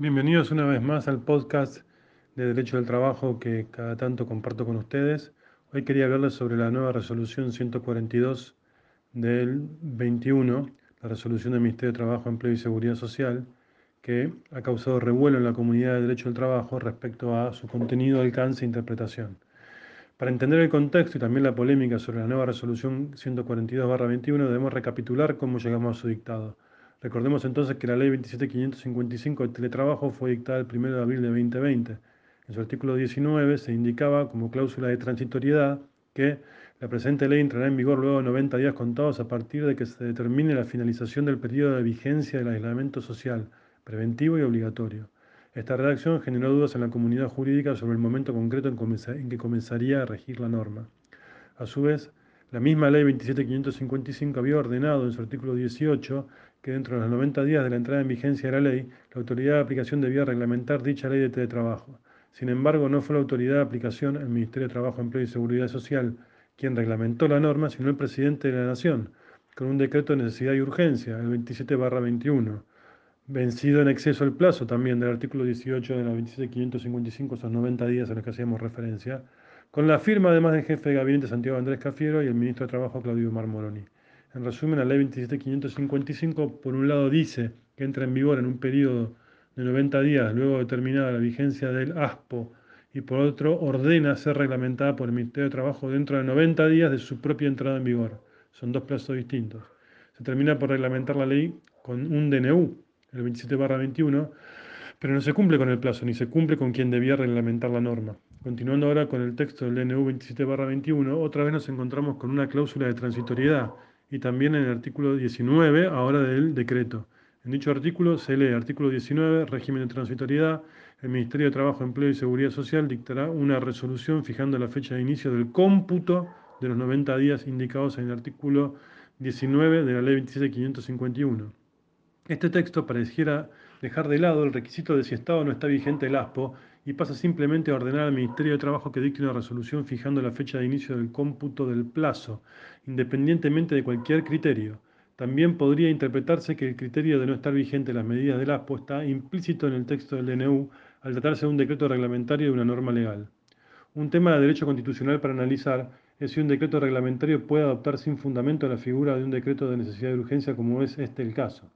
Bienvenidos una vez más al podcast de Derecho del Trabajo que cada tanto comparto con ustedes. Hoy quería hablarles sobre la nueva resolución 142 del 21, la resolución del Ministerio de Trabajo, Empleo y Seguridad Social, que ha causado revuelo en la comunidad de Derecho del Trabajo respecto a su contenido, alcance e interpretación. Para entender el contexto y también la polémica sobre la nueva resolución 142-21, debemos recapitular cómo llegamos a su dictado. Recordemos entonces que la ley 27555 de teletrabajo fue dictada el 1 de abril de 2020. En su artículo 19 se indicaba como cláusula de transitoriedad que la presente ley entrará en vigor luego de 90 días contados a partir de que se determine la finalización del periodo de vigencia del aislamiento social, preventivo y obligatorio. Esta redacción generó dudas en la comunidad jurídica sobre el momento concreto en que comenzaría a regir la norma. A su vez, la misma ley 27555 había ordenado en su artículo 18 que dentro de los 90 días de la entrada en vigencia de la ley, la autoridad de aplicación debía reglamentar dicha ley de teletrabajo. Sin embargo, no fue la autoridad de aplicación, el Ministerio de Trabajo, Empleo y Seguridad Social, quien reglamentó la norma, sino el presidente de la Nación, con un decreto de necesidad y urgencia, el 27-21, vencido en exceso el plazo también del artículo 18 de la 27555, esos 90 días a los que hacíamos referencia, con la firma además del jefe de gabinete Santiago Andrés Cafiero y el ministro de Trabajo Claudio Marmoroni. En resumen, la ley 27555 por un lado dice que entra en vigor en un periodo de 90 días luego de terminada la vigencia del ASPO y por otro ordena ser reglamentada por el Ministerio de Trabajo dentro de 90 días de su propia entrada en vigor. Son dos plazos distintos. Se termina por reglamentar la ley con un DNU, el 27 21, pero no se cumple con el plazo ni se cumple con quien debía reglamentar la norma. Continuando ahora con el texto del DNU 27 21, otra vez nos encontramos con una cláusula de transitoriedad y también en el artículo 19, ahora del decreto. En dicho artículo se lee artículo 19, régimen de transitoriedad. El Ministerio de Trabajo, Empleo y Seguridad Social dictará una resolución fijando la fecha de inicio del cómputo de los 90 días indicados en el artículo 19 de la Ley 27551. Este texto pareciera dejar de lado el requisito de si Estado no está vigente el ASPO y pasa simplemente a ordenar al Ministerio de Trabajo que dicte una resolución fijando la fecha de inicio del cómputo del plazo, independientemente de cualquier criterio. También podría interpretarse que el criterio de no estar vigente las medidas del ASPO está implícito en el texto del DNU al tratarse de un decreto reglamentario de una norma legal. Un tema de derecho constitucional para analizar es si un decreto reglamentario puede adoptar sin fundamento la figura de un decreto de necesidad de urgencia como es este el caso.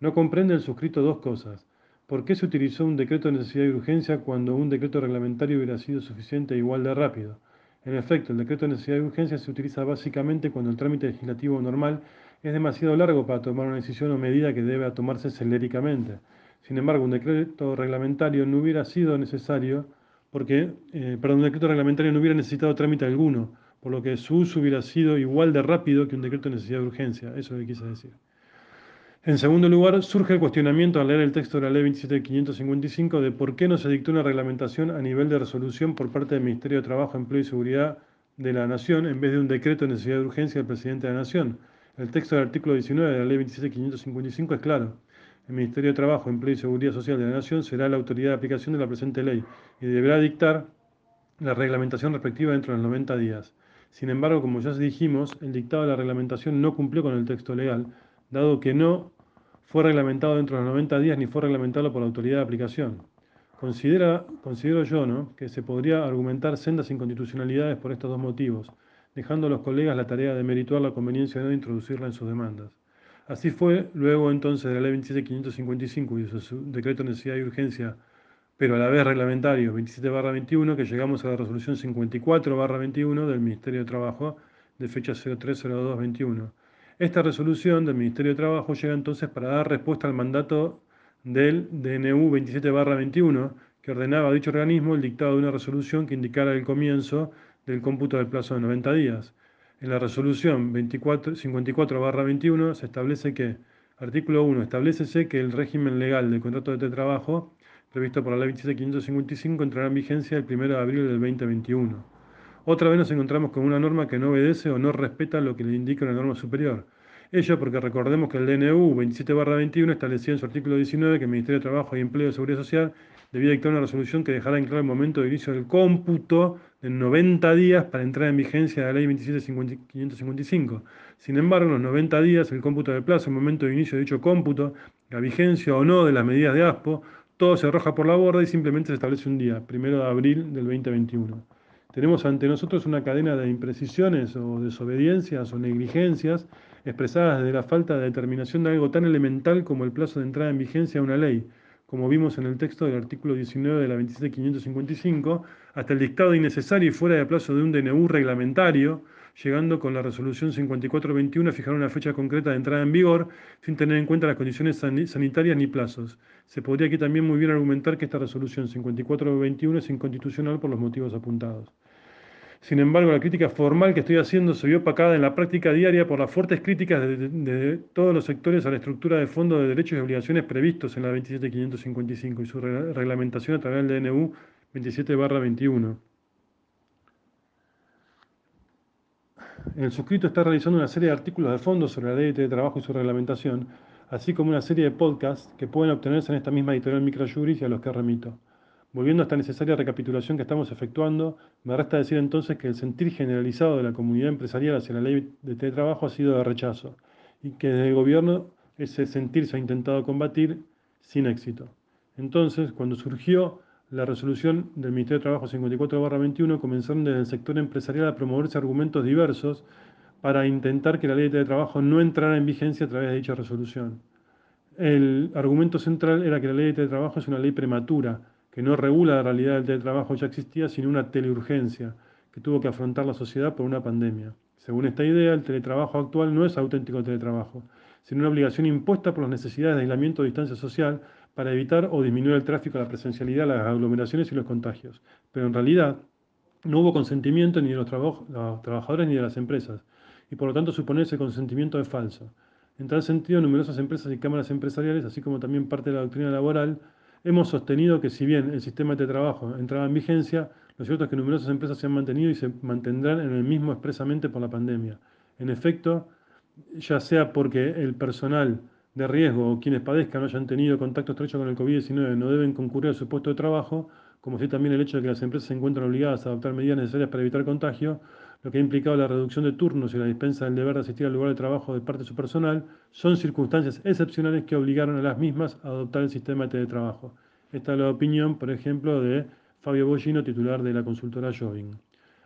No comprende el suscrito dos cosas. ¿Por qué se utilizó un decreto de necesidad y urgencia cuando un decreto reglamentario hubiera sido suficiente e igual de rápido? En efecto, el decreto de necesidad y urgencia se utiliza básicamente cuando el trámite legislativo normal es demasiado largo para tomar una decisión o medida que debe tomarse celéricamente. Sin embargo, un decreto reglamentario no hubiera sido necesario porque, eh, un decreto reglamentario no hubiera necesitado trámite alguno, por lo que su uso hubiera sido igual de rápido que un decreto de necesidad y urgencia. Eso es lo que quise decir. En segundo lugar, surge el cuestionamiento al leer el texto de la Ley 27555 de por qué no se dictó una reglamentación a nivel de resolución por parte del Ministerio de Trabajo, Empleo y Seguridad de la Nación en vez de un decreto de necesidad de urgencia del presidente de la Nación. El texto del artículo 19 de la Ley 27555 es claro. El Ministerio de Trabajo, Empleo y Seguridad Social de la Nación será la autoridad de aplicación de la presente ley y deberá dictar la reglamentación respectiva dentro de los 90 días. Sin embargo, como ya dijimos, el dictado de la reglamentación no cumplió con el texto legal, dado que no fue reglamentado dentro de los 90 días ni fue reglamentado por la autoridad de aplicación. Considera, considero yo ¿no? que se podría argumentar sendas inconstitucionalidades por estos dos motivos, dejando a los colegas la tarea de merituar la conveniencia de no introducirla en sus demandas. Así fue luego entonces de la ley 27555 y su decreto de necesidad y urgencia, pero a la vez reglamentario 27-21, que llegamos a la resolución 54-21 del Ministerio de Trabajo de fecha 030221 esta resolución del Ministerio de Trabajo llega entonces para dar respuesta al mandato del DNU 27-21, que ordenaba a dicho organismo el dictado de una resolución que indicara el comienzo del cómputo del plazo de 90 días. En la resolución 54-21 se establece que, artículo 1, establecese que el régimen legal del contrato de trabajo previsto por la ley 27555 entrará en vigencia el 1 de abril del 2021. Otra vez nos encontramos con una norma que no obedece o no respeta lo que le indica una norma superior. Ello porque recordemos que el DNU 27-21 establecía en su artículo 19 que el Ministerio de Trabajo y Empleo de Seguridad Social debía dictar una resolución que dejara en claro el momento de inicio del cómputo de 90 días para entrar en vigencia de la ley 27555. Sin embargo, en los 90 días, el cómputo del plazo, el momento de inicio de dicho cómputo, la vigencia o no de las medidas de ASPO, todo se arroja por la borda y simplemente se establece un día, primero de abril del 2021. Tenemos ante nosotros una cadena de imprecisiones o desobediencias o negligencias expresadas desde la falta de determinación de algo tan elemental como el plazo de entrada en vigencia de una ley, como vimos en el texto del artículo 19 de la 27555, hasta el dictado innecesario y fuera de plazo de un DNU reglamentario, llegando con la resolución 5421 a fijar una fecha concreta de entrada en vigor, sin tener en cuenta las condiciones sanitarias ni plazos. Se podría aquí también muy bien argumentar que esta resolución 5421 es inconstitucional por los motivos apuntados. Sin embargo, la crítica formal que estoy haciendo se vio opacada en la práctica diaria por las fuertes críticas de, todos los sectores a la estructura de fondo de derechos y obligaciones previstos en la 27555 y su reglamentación a través del DNU 27-21. En el suscrito está realizando una serie de artículos de fondo sobre la ley de trabajo y su reglamentación, así como una serie de podcasts que pueden obtenerse en esta misma editorial Microjuris y a los que remito. Volviendo a esta necesaria recapitulación que estamos efectuando, me resta decir entonces que el sentir generalizado de la comunidad empresarial hacia la ley de teletrabajo ha sido de rechazo y que desde el gobierno ese sentir se ha intentado combatir sin éxito. Entonces, cuando surgió la resolución del Ministerio de Trabajo 54-21 comenzaron desde el sector empresarial a promoverse argumentos diversos para intentar que la ley de trabajo no entrara en vigencia a través de dicha resolución. El argumento central era que la ley de trabajo es una ley prematura, que no regula la realidad del teletrabajo ya existía, sino una teleurgencia que tuvo que afrontar la sociedad por una pandemia. Según esta idea, el teletrabajo actual no es auténtico teletrabajo, sino una obligación impuesta por las necesidades de aislamiento o distancia social para evitar o disminuir el tráfico, la presencialidad, las aglomeraciones y los contagios. Pero en realidad no hubo consentimiento ni de los, trabajadores ni de las empresas, y por lo tanto suponer ese consentimiento es falso. En tal sentido, numerosas empresas y cámaras empresariales, así como también parte de la doctrina laboral, hemos sostenido que si bien el sistema de trabajo entraba en vigencia, lo cierto es que numerosas empresas se han mantenido y se mantendrán en el mismo expresamente por la pandemia. En efecto, ya sea porque el personal de riesgo o quienes padezcan no hayan tenido contacto estrecho con el COVID-19 no deben concurrir a su puesto de trabajo, como si también el hecho de que las empresas se encuentran obligadas a adoptar medidas necesarias para evitar contagio, lo que ha implicado la reducción de turnos y la dispensa del deber de asistir al lugar de trabajo de parte de su personal, son circunstancias excepcionales que obligaron a las mismas a adoptar el sistema de teletrabajo. Esta es la opinión, por ejemplo, de Fabio Bollino, titular de la consultora Joving.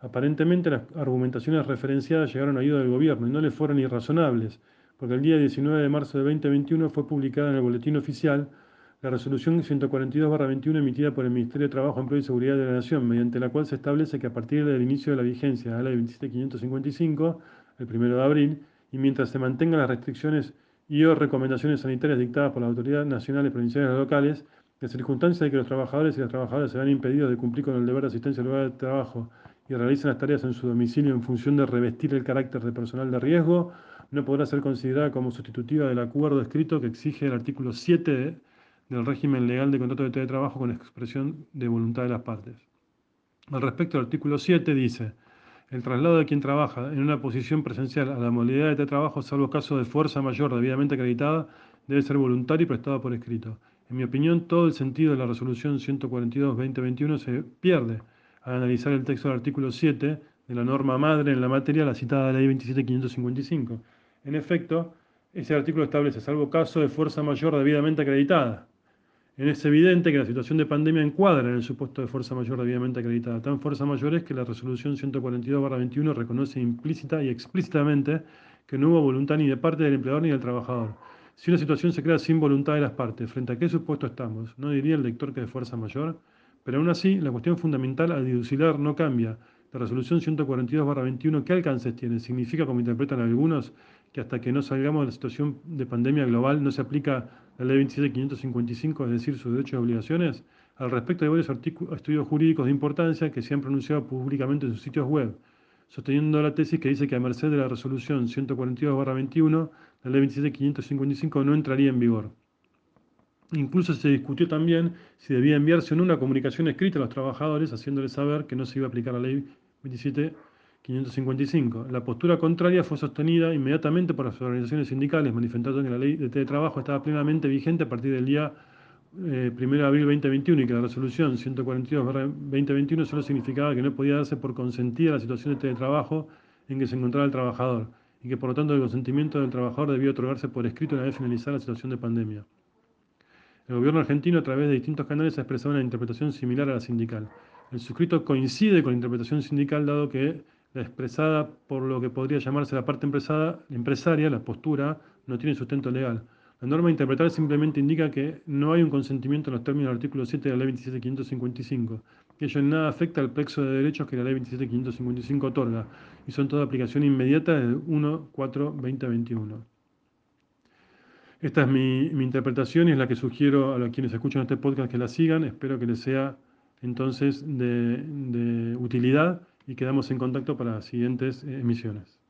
Aparentemente las argumentaciones referenciadas llegaron a ayuda del gobierno y no le fueron irrazonables, porque el día 19 de marzo de 2021 fue publicada en el Boletín Oficial la resolución 142-21 emitida por el Ministerio de Trabajo, Empleo y Seguridad de la Nación, mediante la cual se establece que a partir del inicio de la vigencia de la ley 27555, el 1 de abril, y mientras se mantengan las restricciones y o recomendaciones sanitarias dictadas por las autoridades nacionales, provinciales y locales, en circunstancia de que los trabajadores y las trabajadoras se vean impedidos de cumplir con el deber de asistencia al lugar de trabajo y realicen las tareas en su domicilio en función de revestir el carácter de personal de riesgo, no podrá ser considerada como sustitutiva del acuerdo escrito que exige el artículo 7 del régimen legal de contrato de teletrabajo con expresión de voluntad de las partes. Al respecto, el artículo 7 dice, el traslado de quien trabaja en una posición presencial a la modalidad de teletrabajo, salvo caso de fuerza mayor debidamente acreditada, debe ser voluntario y prestado por escrito. En mi opinión, todo el sentido de la resolución 142-2021 se pierde al analizar el texto del artículo 7 de la norma madre en la materia, la citada ley 27555 en efecto, ese artículo establece, salvo caso de fuerza mayor debidamente acreditada. Es evidente que la situación de pandemia encuadra en el supuesto de fuerza mayor debidamente acreditada. Tan fuerza mayor es que la resolución 142-21 reconoce implícita y explícitamente que no hubo voluntad ni de parte del empleador ni del trabajador. Si una situación se crea sin voluntad de las partes, ¿frente a qué supuesto estamos? ¿No diría el lector que de fuerza mayor? Pero aún así, la cuestión fundamental al dilucidar no cambia. La resolución 142-21, ¿qué alcances tiene? ¿Significa, como interpretan algunos, que hasta que no salgamos de la situación de pandemia global no se aplica la ley 27555, es decir, sus derechos y obligaciones? Al respecto hay varios estudios jurídicos de importancia que se han pronunciado públicamente en sus sitios web, sosteniendo la tesis que dice que a merced de la resolución 142-21, la ley 27555 no entraría en vigor. Incluso se discutió también si debía enviarse o no una comunicación escrita a los trabajadores haciéndoles saber que no se iba a aplicar la ley 27 555. La postura contraria fue sostenida inmediatamente por las organizaciones sindicales, manifestando que la ley de teletrabajo estaba plenamente vigente a partir del día 1 eh, de abril 2021 y que la resolución 142-2021 solo significaba que no podía darse por consentida la situación de teletrabajo en que se encontraba el trabajador y que por lo tanto el consentimiento del trabajador debía otorgarse por escrito una vez finalizada la situación de pandemia. El gobierno argentino, a través de distintos canales, ha expresado una interpretación similar a la sindical. El suscrito coincide con la interpretación sindical, dado que expresada por lo que podría llamarse la parte empresaria, la postura, no tiene sustento legal. La norma interpretada simplemente indica que no hay un consentimiento en los términos del artículo 7 de la ley 27555, que ello en nada afecta al plexo de derechos que la ley 27555 otorga, y son toda aplicación inmediata del 1-4-2021. Esta es mi, interpretación y es la que sugiero a quienes escuchan este podcast que la sigan. Espero que les sea entonces de utilidad y quedamos en contacto para las siguientes emisiones.